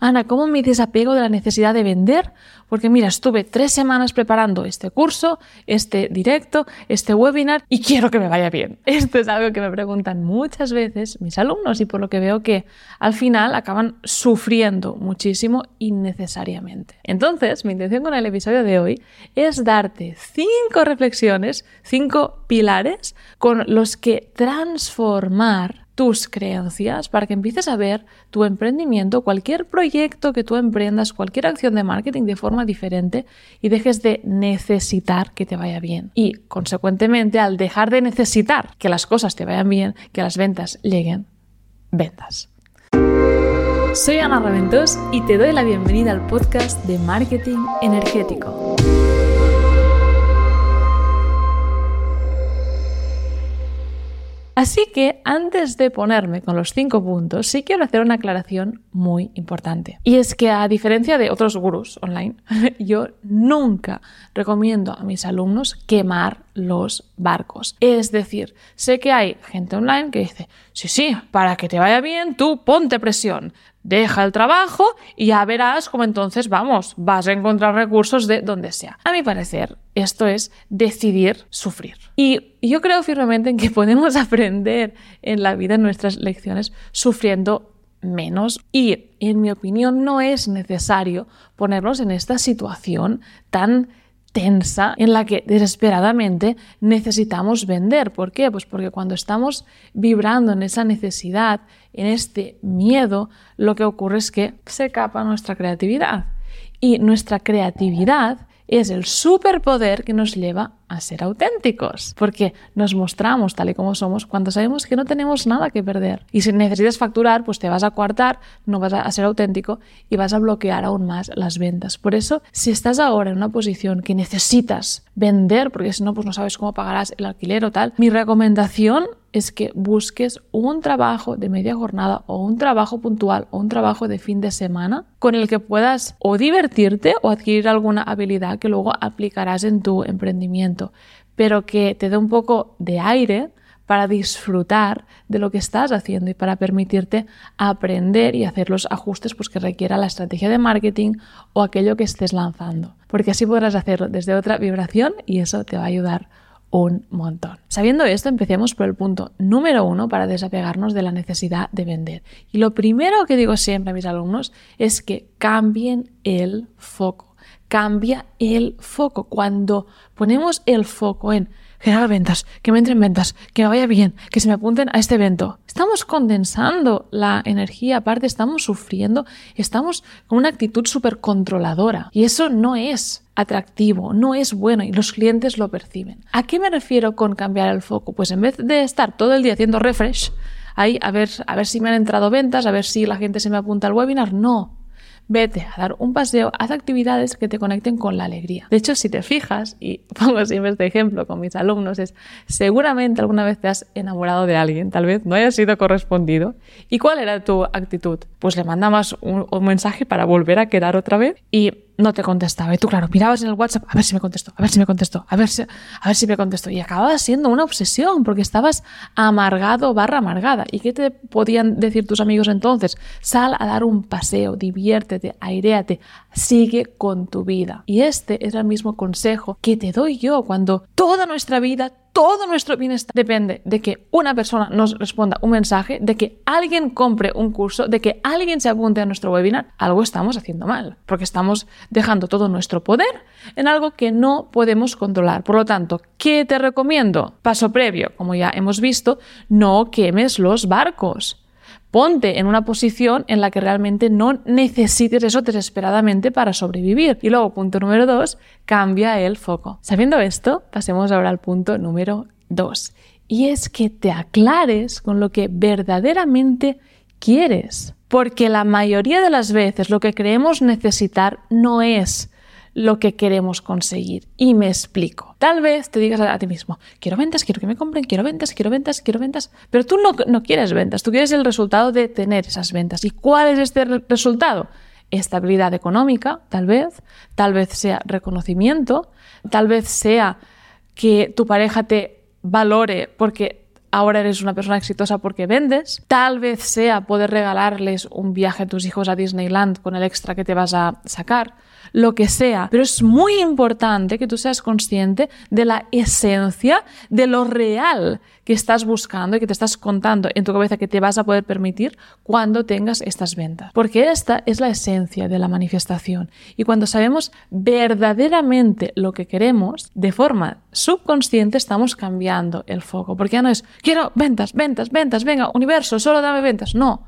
Ana, ¿cómo me desapego de la necesidad de vender? Porque mira, estuve tres semanas preparando este curso, este directo, este webinar y quiero que me vaya bien. Esto es algo que me preguntan muchas veces mis alumnos y por lo que veo que al final acaban sufriendo muchísimo innecesariamente. Entonces, mi intención con el episodio de hoy es darte cinco reflexiones, cinco pilares con los que transformar tus creencias para que empieces a ver tu emprendimiento, cualquier proyecto que tú emprendas, cualquier acción de marketing de forma diferente y dejes de necesitar que te vaya bien. Y, consecuentemente, al dejar de necesitar que las cosas te vayan bien, que las ventas lleguen, ventas. Soy Ana Raventós y te doy la bienvenida al podcast de Marketing Energético. Así que antes de ponerme con los cinco puntos, sí quiero hacer una aclaración muy importante. Y es que a diferencia de otros gurús online, yo nunca recomiendo a mis alumnos quemar los barcos. Es decir, sé que hay gente online que dice, sí, sí, para que te vaya bien, tú ponte presión, deja el trabajo y ya verás cómo entonces, vamos, vas a encontrar recursos de donde sea. A mi parecer, esto es decidir sufrir. Y yo creo firmemente en que podemos aprender en la vida, en nuestras lecciones, sufriendo menos y, en mi opinión, no es necesario ponernos en esta situación tan tensa en la que desesperadamente necesitamos vender. ¿Por qué? Pues porque cuando estamos vibrando en esa necesidad, en este miedo, lo que ocurre es que se capa nuestra creatividad. Y nuestra creatividad es el superpoder que nos lleva a ser auténticos, porque nos mostramos tal y como somos cuando sabemos que no tenemos nada que perder. Y si necesitas facturar, pues te vas a coartar, no vas a ser auténtico y vas a bloquear aún más las ventas. Por eso, si estás ahora en una posición que necesitas vender, porque si no, pues no sabes cómo pagarás el alquiler o tal, mi recomendación es que busques un trabajo de media jornada o un trabajo puntual o un trabajo de fin de semana con el que puedas o divertirte o adquirir alguna habilidad que luego aplicarás en tu emprendimiento pero que te dé un poco de aire para disfrutar de lo que estás haciendo y para permitirte aprender y hacer los ajustes pues, que requiera la estrategia de marketing o aquello que estés lanzando. Porque así podrás hacerlo desde otra vibración y eso te va a ayudar un montón. Sabiendo esto, empecemos por el punto número uno para desapegarnos de la necesidad de vender. Y lo primero que digo siempre a mis alumnos es que cambien el foco cambia el foco. Cuando ponemos el foco en generar ventas, que me entren ventas, que me vaya bien, que se me apunten a este evento, estamos condensando la energía, aparte estamos sufriendo, estamos con una actitud súper controladora. Y eso no es atractivo, no es bueno y los clientes lo perciben. ¿A qué me refiero con cambiar el foco? Pues en vez de estar todo el día haciendo refresh, ahí a ver, a ver si me han entrado ventas, a ver si la gente se me apunta al webinar, no vete a dar un paseo, haz actividades que te conecten con la alegría. De hecho, si te fijas, y pongo siempre este ejemplo con mis alumnos, es seguramente alguna vez te has enamorado de alguien, tal vez no haya sido correspondido. ¿Y cuál era tu actitud? Pues le mandabas un, un mensaje para volver a quedar otra vez y no te contestaba. Y tú, claro, mirabas en el WhatsApp, a ver si me contestó, a ver si me contestó, a ver si, a ver si me contestó. Y acababa siendo una obsesión porque estabas amargado barra amargada. ¿Y qué te podían decir tus amigos entonces? Sal a dar un paseo, diviértete, airéate, sigue con tu vida. Y este es el mismo consejo que te doy yo cuando toda nuestra vida, todo nuestro bienestar depende de que una persona nos responda un mensaje, de que alguien compre un curso, de que alguien se apunte a nuestro webinar. Algo estamos haciendo mal, porque estamos dejando todo nuestro poder en algo que no podemos controlar. Por lo tanto, ¿qué te recomiendo? Paso previo, como ya hemos visto, no quemes los barcos. Ponte en una posición en la que realmente no necesites eso desesperadamente para sobrevivir. Y luego, punto número dos, cambia el foco. Sabiendo esto, pasemos ahora al punto número dos. Y es que te aclares con lo que verdaderamente quieres. Porque la mayoría de las veces lo que creemos necesitar no es lo que queremos conseguir. Y me explico. Tal vez te digas a, ti mismo, quiero ventas, quiero que me compren, quiero ventas, quiero ventas, quiero ventas, pero tú no, quieres ventas, tú quieres el resultado de tener esas ventas. ¿Y cuál es este resultado? Estabilidad económica, tal vez, tal vez sea reconocimiento, tal vez sea que tu pareja te valore porque ahora eres una persona exitosa porque vendes, tal vez sea poder regalarles un viaje a tus hijos a Disneyland con el extra que te vas a sacar, lo que sea, pero es muy importante que tú seas consciente de la esencia, de lo real que estás buscando y que te estás contando en tu cabeza que te vas a poder permitir cuando tengas estas ventas. Porque esta es la esencia de la manifestación. Y cuando sabemos verdaderamente lo que queremos, de forma subconsciente estamos cambiando el foco. Porque ya no es, quiero ventas, ventas, ventas, venga, universo, solo dame ventas. No.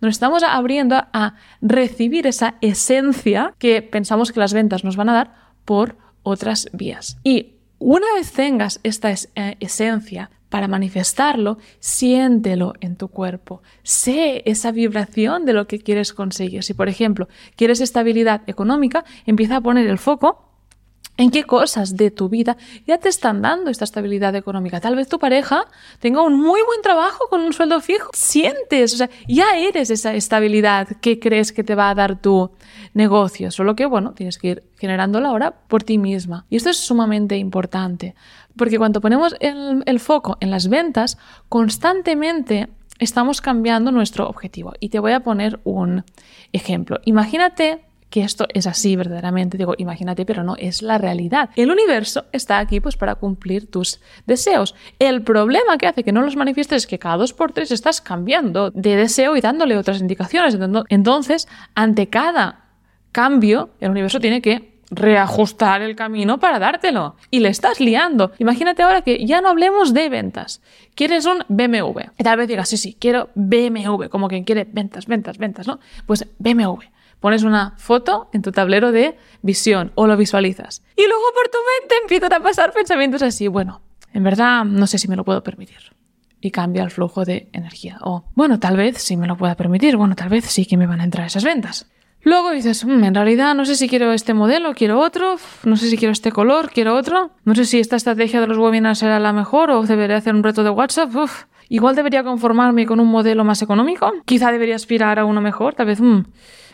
Nos estamos abriendo a recibir esa esencia que pensamos que las ventas nos van a dar por otras vías. Y una vez tengas esta eh, esencia, para manifestarlo, siéntelo en tu cuerpo. Sé esa vibración de lo que quieres conseguir. Si, por ejemplo, quieres estabilidad económica, empieza a poner el foco en qué cosas de tu vida ya te están dando esta estabilidad económica. Tal vez tu pareja tenga un muy buen trabajo con un sueldo fijo. Sientes, o sea, ya eres esa estabilidad que crees que te va a dar tu negocio. Solo que, bueno, tienes que ir generándola ahora por ti misma. Y esto es sumamente importante. Porque cuando ponemos el, foco en las ventas, constantemente estamos cambiando nuestro objetivo. Y te voy a poner un ejemplo. Imagínate que esto es así verdaderamente. Digo, imagínate, pero no, es la realidad. El universo está aquí pues para cumplir tus deseos. El problema que hace que no los manifiestes es que cada dos por tres estás cambiando de deseo y dándole otras indicaciones. Entonces, ante cada cambio, el universo tiene que reajustar el camino para dártelo. Y le estás liando. Imagínate ahora que ya no hablemos de ventas. Quieres un BMW. Y tal vez digas, sí, sí, quiero BMW, como quien quiere ventas, ventas, ventas, ¿no? Pues BMW. Pones una foto en tu tablero de visión o lo visualizas. Y luego por tu mente empiezan a pasar pensamientos así, bueno, en verdad no sé si me lo puedo permitir. Y cambia el flujo de energía. O, bueno, tal vez sí me lo pueda permitir. Bueno, tal vez sí que me van a entrar esas ventas. Luego dices, mm, en realidad no sé si quiero este modelo, quiero otro, no sé si quiero este color, quiero otro, no sé si esta estrategia de los webinars será la mejor o debería hacer un reto de WhatsApp. igual debería conformarme con un modelo más económico, quizá debería aspirar a uno mejor, tal vez mm,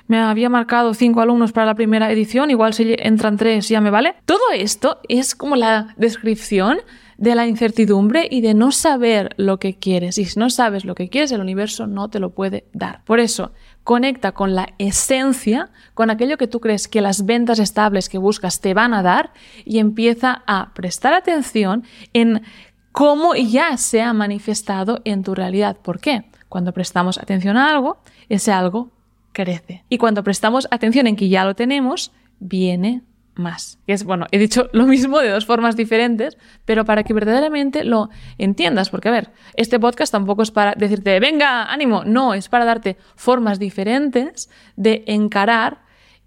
me había marcado cinco alumnos para la primera edición, igual si entran tres ya me vale. Todo esto es como la descripción de la incertidumbre y de no saber lo que quieres. Y si no sabes lo que quieres, el universo no te lo puede dar. Por eso, conecta con la esencia, con aquello que tú crees que las ventas estables que buscas te van a dar y empieza a prestar atención en cómo ya se ha manifestado en tu realidad. ¿Por qué? Cuando prestamos atención a algo, ese algo crece. Y cuando prestamos atención en que ya lo tenemos, viene más. es, bueno, he dicho lo mismo de dos formas diferentes, pero para que verdaderamente lo entiendas, porque a ver, este podcast tampoco es para decirte, venga, ánimo, no, es para darte formas diferentes de encarar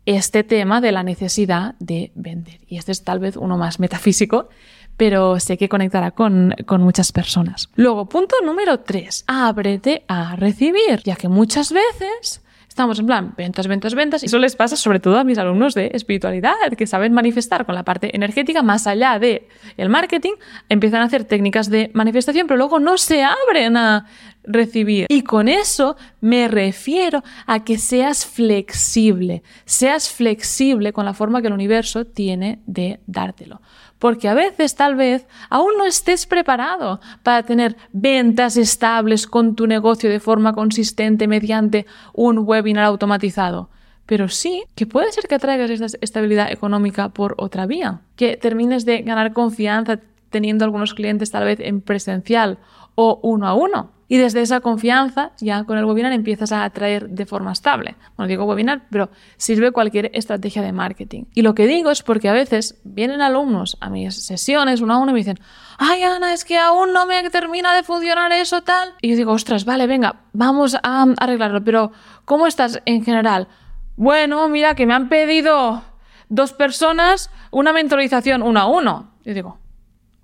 este tema de la necesidad de vender. Y este es tal vez uno más metafísico, pero sé que conectará con, con muchas personas. Luego, punto número tres, ábrete a recibir, ya que muchas veces estamos en plan ventas, ventas, ventas. Y eso les pasa sobre todo a mis alumnos de espiritualidad, que saben manifestar con la parte energética más allá de el marketing, empiezan a hacer técnicas de manifestación, pero luego no se abren a recibir. Y con eso me refiero a que seas flexible, seas flexible con la forma que el universo tiene de dártelo porque a veces tal vez aún no estés preparado para tener ventas estables con tu negocio de forma consistente mediante un webinar automatizado. Pero sí que puede ser que atraigas esta estabilidad económica por otra vía, que termines de ganar confianza teniendo algunos clientes tal vez en presencial o uno a uno y desde esa confianza, ya con el webinar empiezas a atraer de forma estable. Bueno, digo webinar, pero sirve cualquier estrategia de marketing. Y lo que digo es porque a veces vienen alumnos a mis sesiones uno a uno y me dicen, ay Ana, es que aún no me termina de funcionar eso tal. Y yo digo, ostras, vale, venga, vamos a arreglarlo, pero ¿cómo estás en general? Bueno, mira que me han pedido dos personas una mentorización uno a uno. Y digo,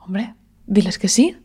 hombre, diles que sí.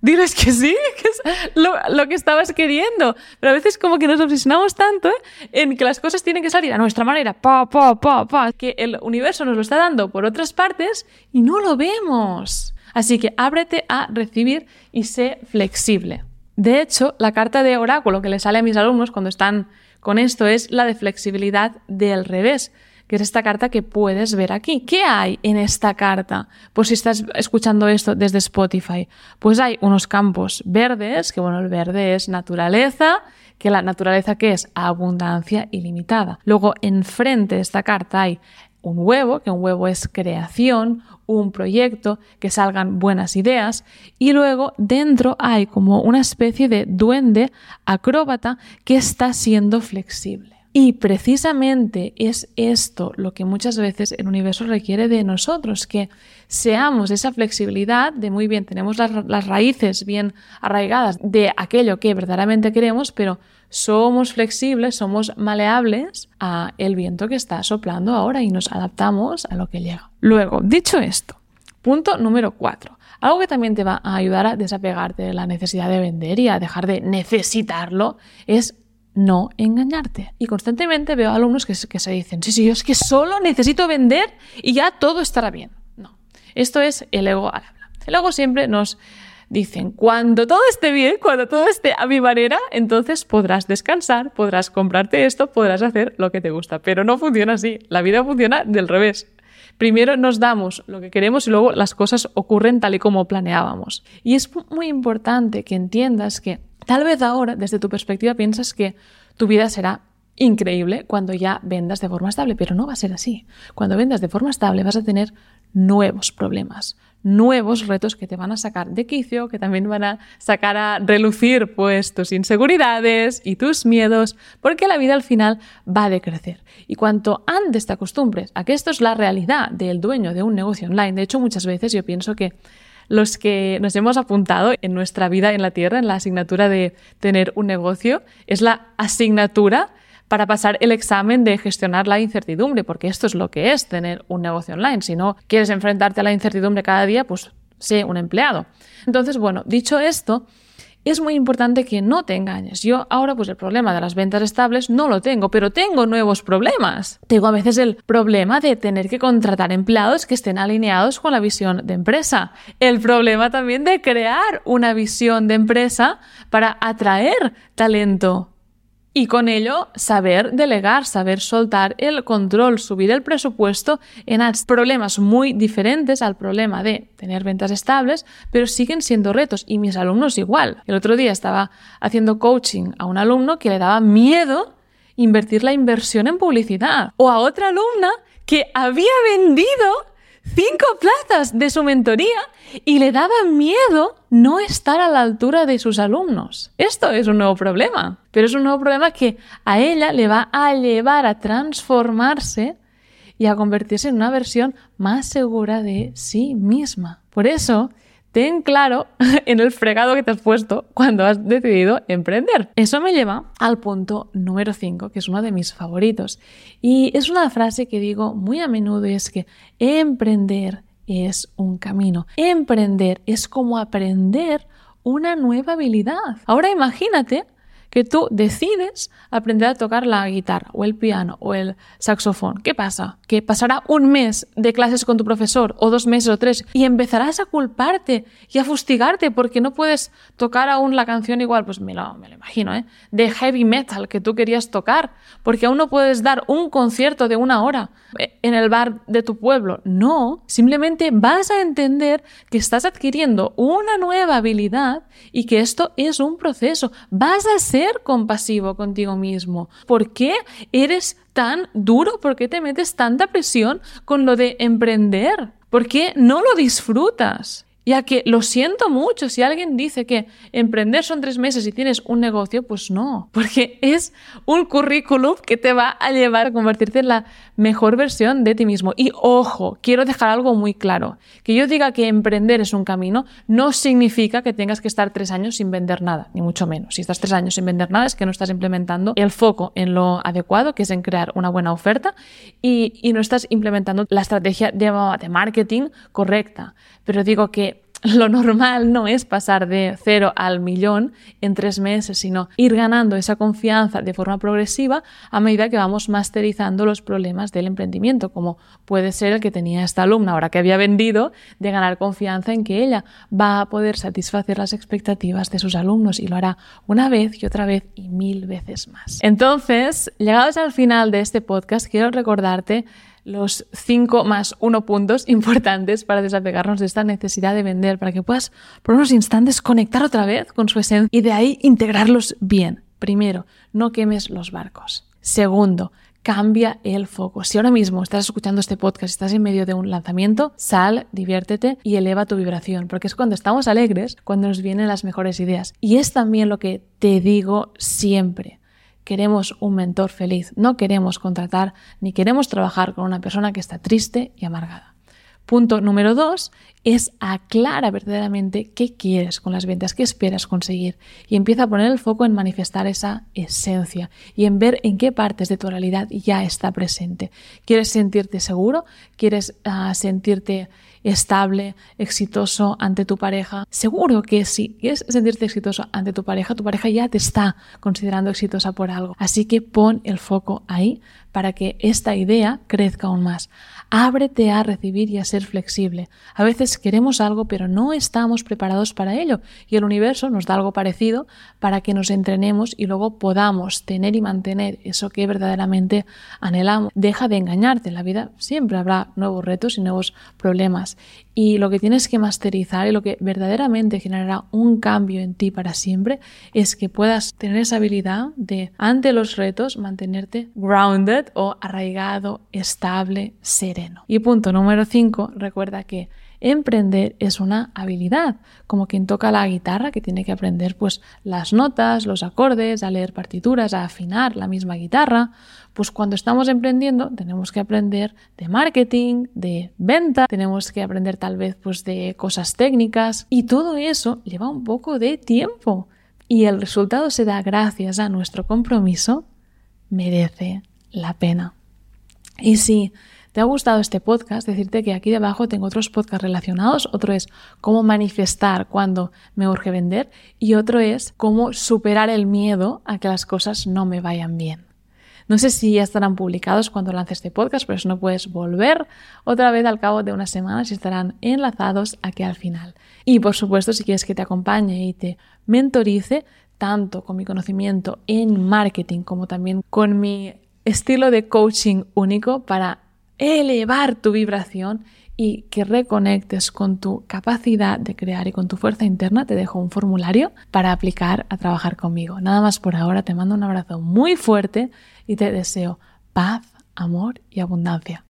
Diles que sí, que es lo, que estabas queriendo. Pero a veces como que nos obsesionamos tanto ¿eh? en que las cosas tienen que salir a nuestra manera, pa, pa, pa, pa, que el universo nos lo está dando por otras partes y no lo vemos. Así que ábrete a recibir y sé flexible. De hecho, la carta de oráculo que le sale a mis alumnos cuando están con esto es la de flexibilidad del revés, que es esta carta que puedes ver aquí. ¿Qué hay en esta carta? Pues si estás escuchando esto desde Spotify, pues hay unos campos verdes, que bueno, el verde es naturaleza, que la naturaleza que es abundancia ilimitada. Luego, enfrente de esta carta hay un huevo, que un huevo es creación, un proyecto, que salgan buenas ideas, y luego dentro hay como una especie de duende acróbata que está siendo flexible. Y precisamente es esto lo que muchas veces el universo requiere de nosotros, que seamos esa flexibilidad de muy bien, tenemos las, las raíces bien arraigadas de aquello que verdaderamente queremos, pero somos flexibles, somos maleables a el viento que está soplando ahora y nos adaptamos a lo que llega. Luego, dicho esto, punto número cuatro. Algo que también te va a ayudar a desapegarte de la necesidad de vender y a dejar de necesitarlo es no engañarte. Y constantemente veo alumnos que, que se dicen, sí, sí, es que solo necesito vender y ya todo estará bien. No, esto es el ego al habla. El ego siempre nos dicen, cuando todo esté bien, cuando todo esté a mi manera, entonces podrás descansar, podrás comprarte esto, podrás hacer lo que te gusta. Pero no funciona así. La vida funciona del revés. Primero nos damos lo que queremos y luego las cosas ocurren tal y como planeábamos. Y es muy importante que entiendas que tal vez ahora, desde tu perspectiva, piensas que tu vida será increíble cuando ya vendas de forma estable, pero no va a ser así. Cuando vendas de forma estable vas a tener nuevos problemas, nuevos retos que te van a sacar de quicio, que también van a sacar a relucir pues tus inseguridades y tus miedos, porque la vida al final va a decrecer. Y cuanto antes te acostumbres a que esto es la realidad del dueño de un negocio online, de hecho muchas veces yo pienso que los que nos hemos apuntado en nuestra vida en la Tierra, en la asignatura de tener un negocio, es la asignatura para pasar el examen de gestionar la incertidumbre, porque esto es lo que es tener un negocio online. Si no quieres enfrentarte a la incertidumbre cada día, pues sé un empleado. Entonces, bueno, dicho esto, es muy importante que no te engañes. Yo ahora, pues el problema de las ventas estables no lo tengo, pero tengo nuevos problemas. Tengo a veces el problema de tener que contratar empleados que estén alineados con la visión de empresa. El problema también de crear una visión de empresa para atraer talento y con ello saber delegar, saber soltar el control, subir el presupuesto en problemas muy diferentes al problema de tener ventas estables, pero siguen siendo retos y mis alumnos igual. El otro día estaba haciendo coaching a un alumno que le daba miedo invertir la inversión en publicidad o a otra alumna que había vendido cinco plazas de su mentoría y le daba miedo no estar a la altura de sus alumnos. Esto es un nuevo problema, pero es un nuevo problema que a ella le va a llevar a transformarse y a convertirse en una versión más segura de sí misma. Por eso, ten claro en el fregado que te has puesto cuando has decidido emprender. Eso me lleva al punto número 5, que es uno de mis favoritos. Y es una frase que digo muy a menudo y es que emprender es un camino. Emprender es como aprender una nueva habilidad. Ahora imagínate que tú decides aprender a tocar la guitarra o el piano o el saxofón. ¿Qué pasa? Que pasará un mes de clases con tu profesor o dos meses o tres y empezarás a culparte y a fustigarte porque no puedes tocar aún la canción igual, pues me lo, me lo imagino, ¿eh? De heavy metal que tú querías tocar, porque aún no puedes dar un concierto de una hora eh, en el bar de tu pueblo. No, simplemente vas a entender que estás adquiriendo una nueva habilidad y que esto es un proceso. Vas a compasivo contigo mismo. ¿Por qué eres tan duro? ¿Por qué te metes tanta presión con lo de emprender? ¿Por qué no lo disfrutas? Ya que lo siento mucho, si alguien dice que emprender son tres meses y tienes un negocio, pues no, porque es un currículum que te va a llevar a convertirte en la mejor versión de ti mismo. Y ojo, quiero dejar algo muy claro, que yo diga que emprender es un camino no significa que tengas que estar tres años sin vender nada, ni mucho menos. Si estás tres años sin vender nada es que no estás implementando el foco en lo adecuado, que es en crear una buena oferta, y, no estás implementando la estrategia de marketing correcta. Pero digo que lo normal no es pasar de cero al millón en tres meses, sino ir ganando esa confianza de forma progresiva a medida que vamos masterizando los problemas del emprendimiento, como puede ser el que tenía esta alumna ahora que había vendido, de ganar confianza en que ella va a poder satisfacer las expectativas de sus alumnos y lo hará una vez y otra vez y mil veces más. Entonces, llegados al final de este podcast, quiero recordarte los cinco más uno puntos importantes para desapegarnos de esta necesidad de vender, para que puedas por unos instantes conectar otra vez con su esencia y de ahí integrarlos bien. Primero, no quemes los barcos. Segundo, cambia el foco. Si ahora mismo estás escuchando este podcast, estás en medio de un lanzamiento, sal, diviértete y eleva tu vibración, porque es cuando estamos alegres cuando nos vienen las mejores ideas. Y es también lo que te digo siempre queremos un mentor feliz, no queremos contratar ni queremos trabajar con una persona que está triste y amargada. Punto número dos es aclara verdaderamente qué quieres con las ventas, qué esperas conseguir y empieza a poner el foco en manifestar esa esencia y en ver en qué partes de tu realidad ya está presente. ¿Quieres sentirte seguro? ¿Quieres ah, sentirte estable, exitoso ante tu pareja? Seguro que si quieres sentirte exitoso ante tu pareja, tu pareja ya te está considerando exitosa por algo. Así que pon el foco ahí para que esta idea crezca aún más. Ábrete a recibir y a ser flexible. A veces queremos algo pero no estamos preparados para ello y el universo nos da algo parecido para que nos entrenemos y luego podamos tener y mantener eso que verdaderamente anhelamos. Deja de engañarte, en la vida siempre habrá nuevos retos y nuevos problemas y lo que tienes que masterizar y lo que verdaderamente generará un cambio en ti para siempre es que puedas tener esa habilidad de ante los retos mantenerte grounded o arraigado, estable, Y punto número 5, recuerda que emprender es una habilidad, como quien toca la guitarra que tiene que aprender pues las notas, los acordes, a leer partituras, a afinar la misma guitarra, pues cuando estamos emprendiendo tenemos que aprender de marketing, de venta, tenemos que aprender tal vez pues de cosas técnicas. Y todo eso lleva un poco de tiempo. Y el resultado se da gracias a nuestro compromiso, merece la pena. Y si te ha gustado este podcast, decirte que aquí debajo tengo otros podcasts relacionados. Otro es cómo manifestar cuando me urge vender y otro es cómo superar el miedo a que las cosas no me vayan bien. No sé si ya estarán publicados cuando lance este podcast, pero eso no puedes volver otra vez al cabo de unas semanas y estarán enlazados aquí al final. Y por supuesto, si quieres que te acompañe y te mentorice, tanto con mi conocimiento en marketing como también con mi estilo de coaching único para elevar tu vibración y que reconectes con tu capacidad de crear y con tu fuerza interna, te dejo un formulario para aplicar a trabajar conmigo. Nada más por ahora, te mando un abrazo muy fuerte y te deseo paz, amor y abundancia.